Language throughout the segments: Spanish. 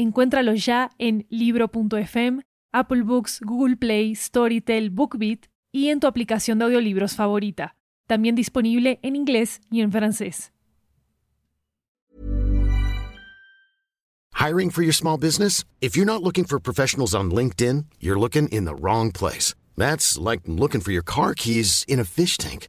Encuéntralo ya en libro.fm, Apple Books, Google Play, Storytel, BookBeat y en tu aplicación de audiolibros favorita. También disponible en inglés y en francés. Hiring for your small business? If you're not looking for professionals on LinkedIn, you're looking in the wrong place. That's like looking for your car keys in a fish tank.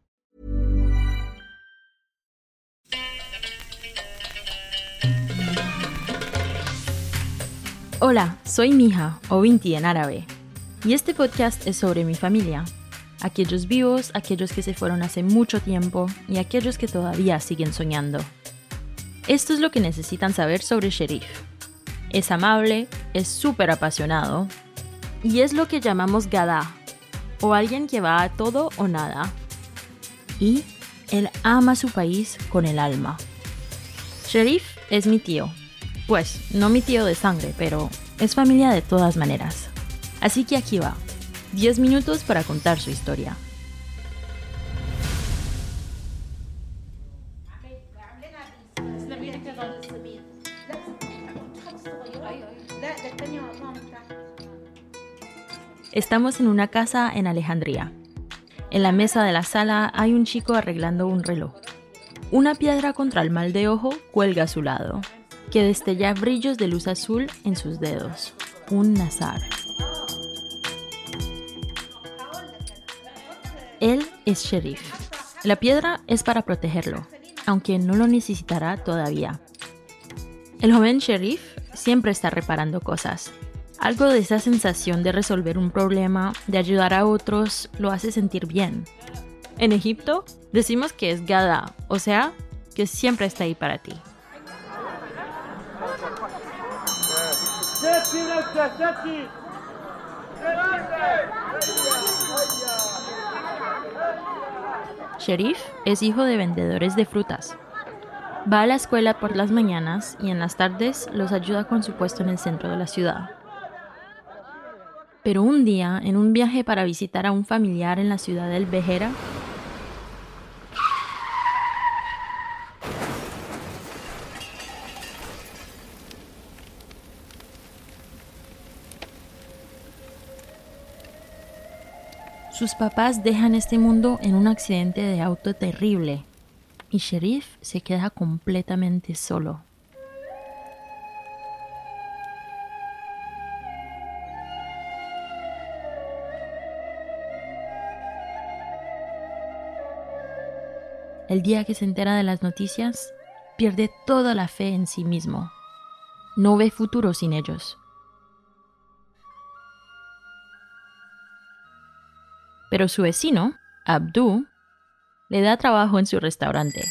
Hola, soy Mija, o Vinti en árabe, y este podcast es sobre mi familia, aquellos vivos, aquellos que se fueron hace mucho tiempo y aquellos que todavía siguen soñando. Esto es lo que necesitan saber sobre Sheriff. Es amable, es súper apasionado y es lo que llamamos Gada, o alguien que va a todo o nada. Y él ama su país con el alma. Sheriff es mi tío, pues no mi tío de sangre, pero es familia de todas maneras. Así que aquí va, 10 minutos para contar su historia. Estamos en una casa en Alejandría. En la mesa de la sala hay un chico arreglando un reloj. Una piedra contra el mal de ojo cuelga a su lado, que destella brillos de luz azul en sus dedos. Un nazar. Él es sheriff. La piedra es para protegerlo, aunque no lo necesitará todavía. El joven sheriff siempre está reparando cosas, algo de esa sensación de resolver un problema, de ayudar a otros, lo hace sentir bien. En Egipto decimos que es Gada, o sea, que siempre está ahí para ti. Sheriff es hijo de vendedores de frutas. Va a la escuela por las mañanas y en las tardes los ayuda con su puesto en el centro de la ciudad. Pero un día, en un viaje para visitar a un familiar en la ciudad del Bejera, sus papás dejan este mundo en un accidente de auto terrible y Sheriff se queda completamente solo. El día que se entera de las noticias, pierde toda la fe en sí mismo. No ve futuro sin ellos. Pero su vecino, Abdu, le da trabajo en su restaurante.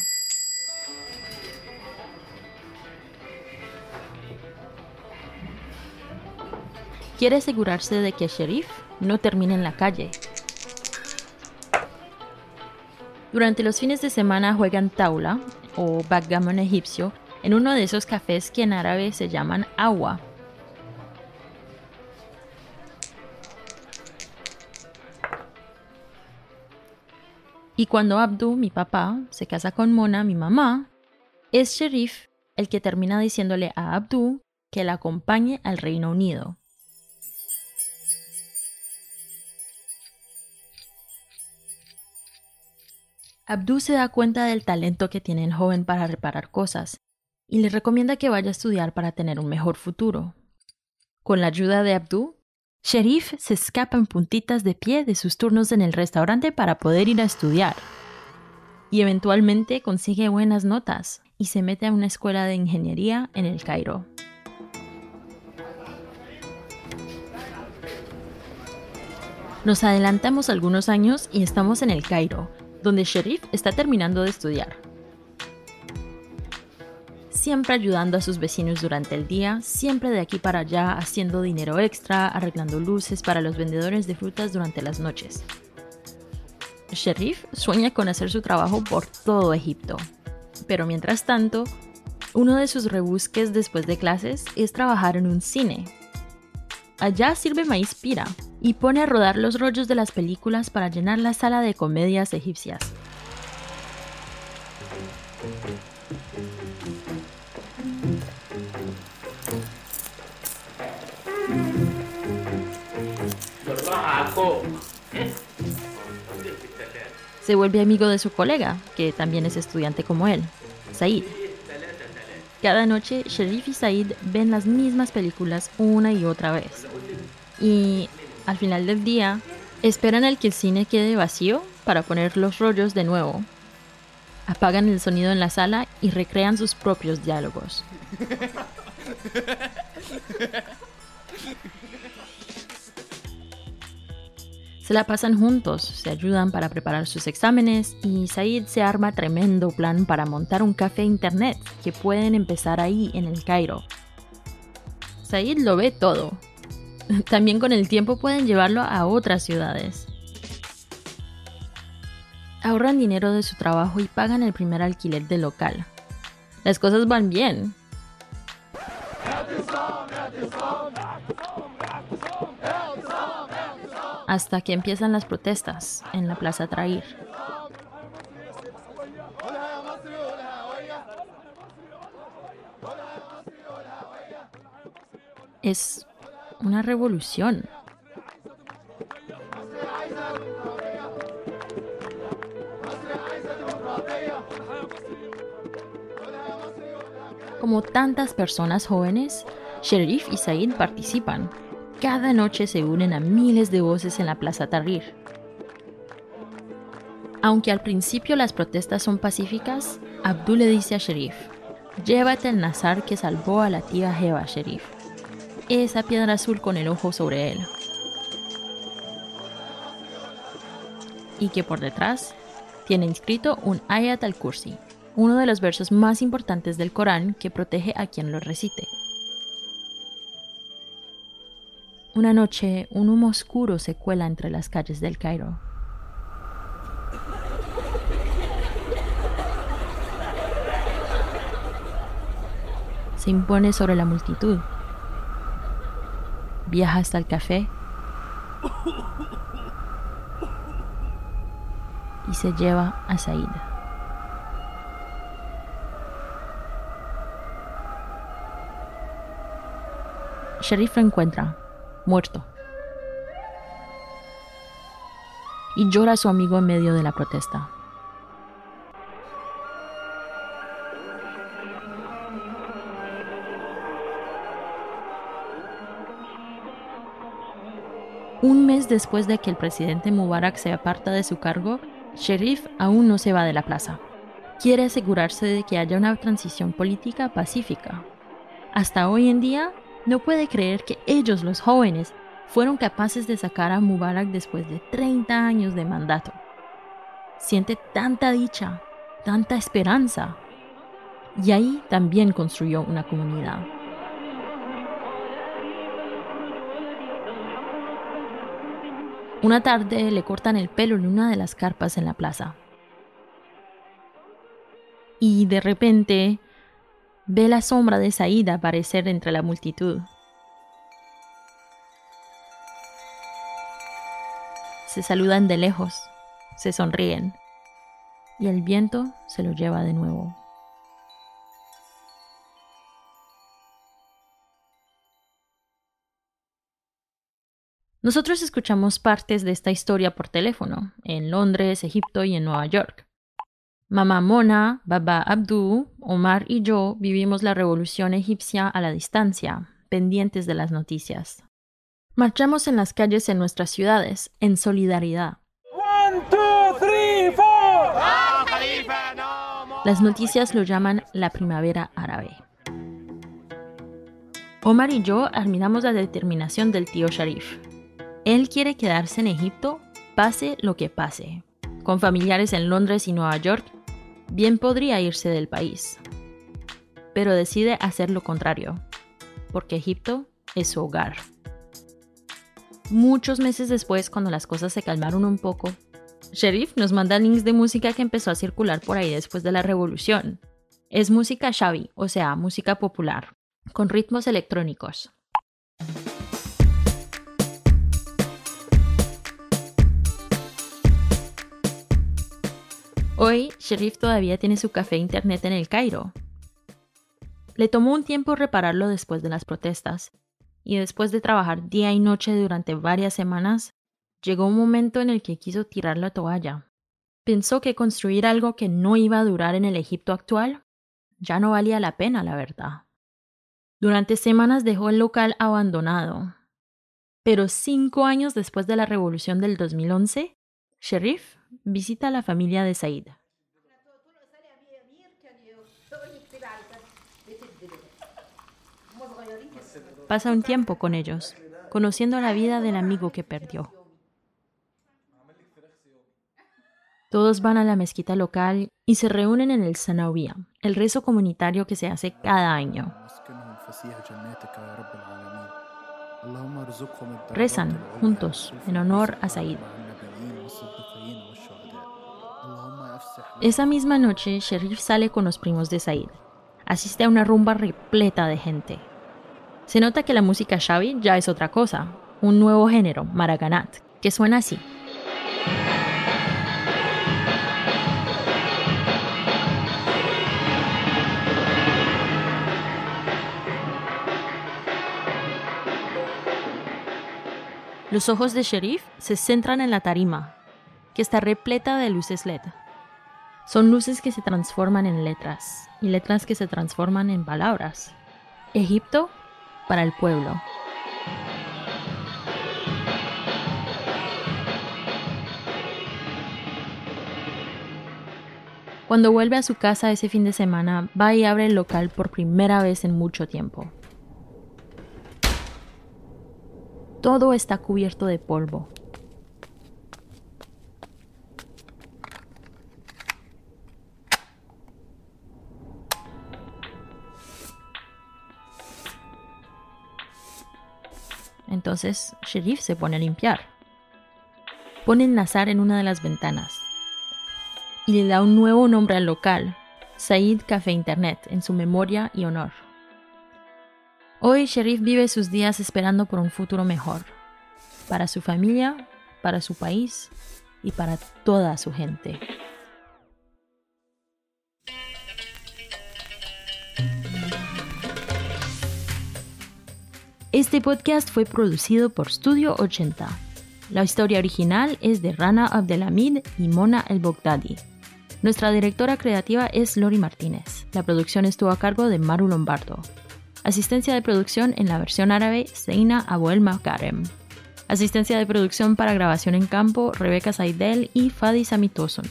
Quiere asegurarse de que Sheriff no termine en la calle Durante los fines de semana juegan taula o backgammon egipcio en uno de esos cafés que en árabe se llaman agua. Y cuando Abdu, mi papá, se casa con Mona, mi mamá, es Sherif el que termina diciéndole a Abdu que la acompañe al Reino Unido. Abdu se da cuenta del talento que tiene el joven para reparar cosas y le recomienda que vaya a estudiar para tener un mejor futuro. Con la ayuda de Abdu, Sherif se escapa en puntitas de pie de sus turnos en el restaurante para poder ir a estudiar. y eventualmente consigue buenas notas y se mete a una escuela de ingeniería en el Cairo. Nos adelantamos algunos años y estamos en el Cairo, donde Sherif está terminando de estudiar. Siempre ayudando a sus vecinos durante el día, siempre de aquí para allá haciendo dinero extra, arreglando luces para los vendedores de frutas durante las noches. Sherif sueña con hacer su trabajo por todo Egipto, pero mientras tanto, uno de sus rebusques después de clases es trabajar en un cine. Allá sirve maíz pira, y pone a rodar los rollos de las películas para llenar la sala de comedias egipcias. Se vuelve amigo de su colega, que también es estudiante como él, Said. Cada noche, Sherif y Said ven las mismas películas una y otra vez. Y al final del día, esperan al que el cine quede vacío para poner los rollos de nuevo. Apagan el sonido en la sala y recrean sus propios diálogos. Se la pasan juntos, se ayudan para preparar sus exámenes y Said se arma tremendo plan para montar un café internet que pueden empezar ahí en el Cairo. Said lo ve todo, también con el tiempo pueden llevarlo a otras ciudades. Ahorran dinero de su trabajo y pagan el primer alquiler del local. Las cosas van bien. Hasta que empiezan las protestas en la Plaza Trair. Es una revolución. Como tantas personas jóvenes, Sherif y Said participan. Cada noche se unen a miles de voces en la Plaza Tahrir. Aunque al principio las protestas son pacíficas, Abdul le dice a Sherif, llévate el nazar que salvó a la tía Jeva, Sherif esa piedra azul con el ojo sobre él. Y que por detrás tiene inscrito un Ayat al-Kursi, uno de los versos más importantes del Corán que protege a quien lo recite. Una noche, un humo oscuro se cuela entre las calles del Cairo. Se impone sobre la multitud viaja hasta el café y se lleva a Said. Sharif lo encuentra, muerto, y llora a su amigo en medio de la protesta. Un mes después de que el presidente Mubarak se aparta de su cargo, Sherif aún no se va de la plaza. Quiere asegurarse de que haya una transición política pacífica. Hasta hoy en día, no puede creer que ellos, los jóvenes, fueron capaces de sacar a Mubarak después de 30 años de mandato. Siente tanta dicha, tanta esperanza. Y ahí también construyó una comunidad. Una tarde le cortan el pelo en una de las carpas en la plaza. Y de repente ve la sombra de Saida aparecer entre la multitud. Se saludan de lejos, se sonríen, y el viento se lo lleva de nuevo. Nosotros escuchamos partes de esta historia por teléfono, en Londres, Egipto y en Nueva York. Mamá Mona, Baba Abdu, Omar y yo vivimos la revolución egipcia a la distancia, pendientes de las noticias. Marchamos en las calles en nuestras ciudades, en solidaridad. One, two, three, four. Las noticias lo llaman la primavera árabe. Omar y yo admiramos la determinación del tío Sharif. Él quiere quedarse en Egipto, pase lo que pase. Con familiares en Londres y Nueva York, bien podría irse del país. Pero decide hacer lo contrario, porque Egipto es su hogar. Muchos meses después, cuando las cosas se calmaron un poco, Sharif nos manda links de música que empezó a circular por ahí después de la revolución. Es música shabi, o sea, música popular, con ritmos electrónicos. Hoy, Sherif todavía tiene su café internet en el Cairo. Le tomó un tiempo repararlo después de las protestas, y después de trabajar día y noche durante varias semanas, llegó un momento en el que quiso tirar la toalla. Pensó que construir algo que no iba a durar en el Egipto actual ya no valía la pena, la verdad. Durante semanas dejó el local abandonado. Pero cinco años después de la revolución del 2011, Sherif visita a la familia de Said. Pasa un tiempo con ellos, conociendo la vida del amigo que perdió. Todos van a la mezquita local y se reúnen en el Sanawiyah, el rezo comunitario que se hace cada año. Rezan juntos en honor a Said. Esa misma noche, Sherif sale con los primos de Said. Asiste a una rumba repleta de gente. Se nota que la música Shabi ya es otra cosa, un nuevo género, Maraganat, que suena así. Los ojos de Sheriff se centran en la tarima, que está repleta de luces LED. Son luces que se transforman en letras y letras que se transforman en palabras. Egipto para el pueblo. Cuando vuelve a su casa ese fin de semana, va y abre el local por primera vez en mucho tiempo. Todo está cubierto de polvo. Entonces, Sheriff se pone a limpiar. Pone el Nazar en una de las ventanas y le da un nuevo nombre al local, Said Café Internet, en su memoria y honor. Hoy Sherif vive sus días esperando por un futuro mejor, para su familia, para su país y para toda su gente. Este podcast fue producido por Studio 80. La historia original es de Rana Abdelhamid y Mona El Bogdadi. Nuestra directora creativa es Lori Martínez. La producción estuvo a cargo de Maru Lombardo. Asistencia de producción en la versión árabe, Seina Abuel Makarem. Asistencia de producción para grabación en campo, Rebeca Saidel y Fadi Samitoson.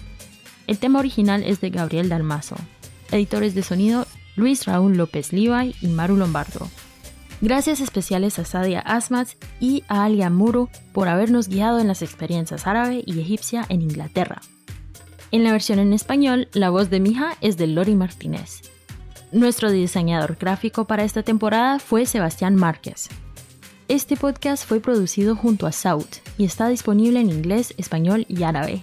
El tema original es de Gabriel Dalmazo. Editores de sonido, Luis Raúl López Levi y Maru Lombardo. Gracias especiales a Sadia Asmat y a Alia Muro por habernos guiado en las experiencias árabe y egipcia en Inglaterra. En la versión en español, la voz de Mija es de Lori Martínez. Nuestro diseñador gráfico para esta temporada fue Sebastián Márquez. Este podcast fue producido junto a Saut y está disponible en inglés, español y árabe.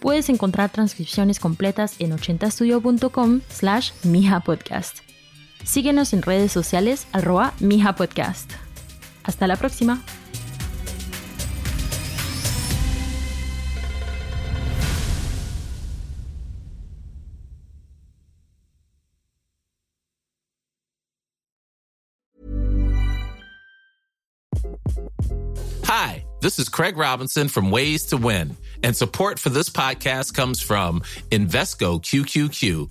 Puedes encontrar transcripciones completas en 80studio.com slash mijapodcast. Síguenos en redes sociales arroba mijapodcast. Hasta la próxima. Hi, this is Craig Robinson from Ways to Win, and support for this podcast comes from Invesco QQQ,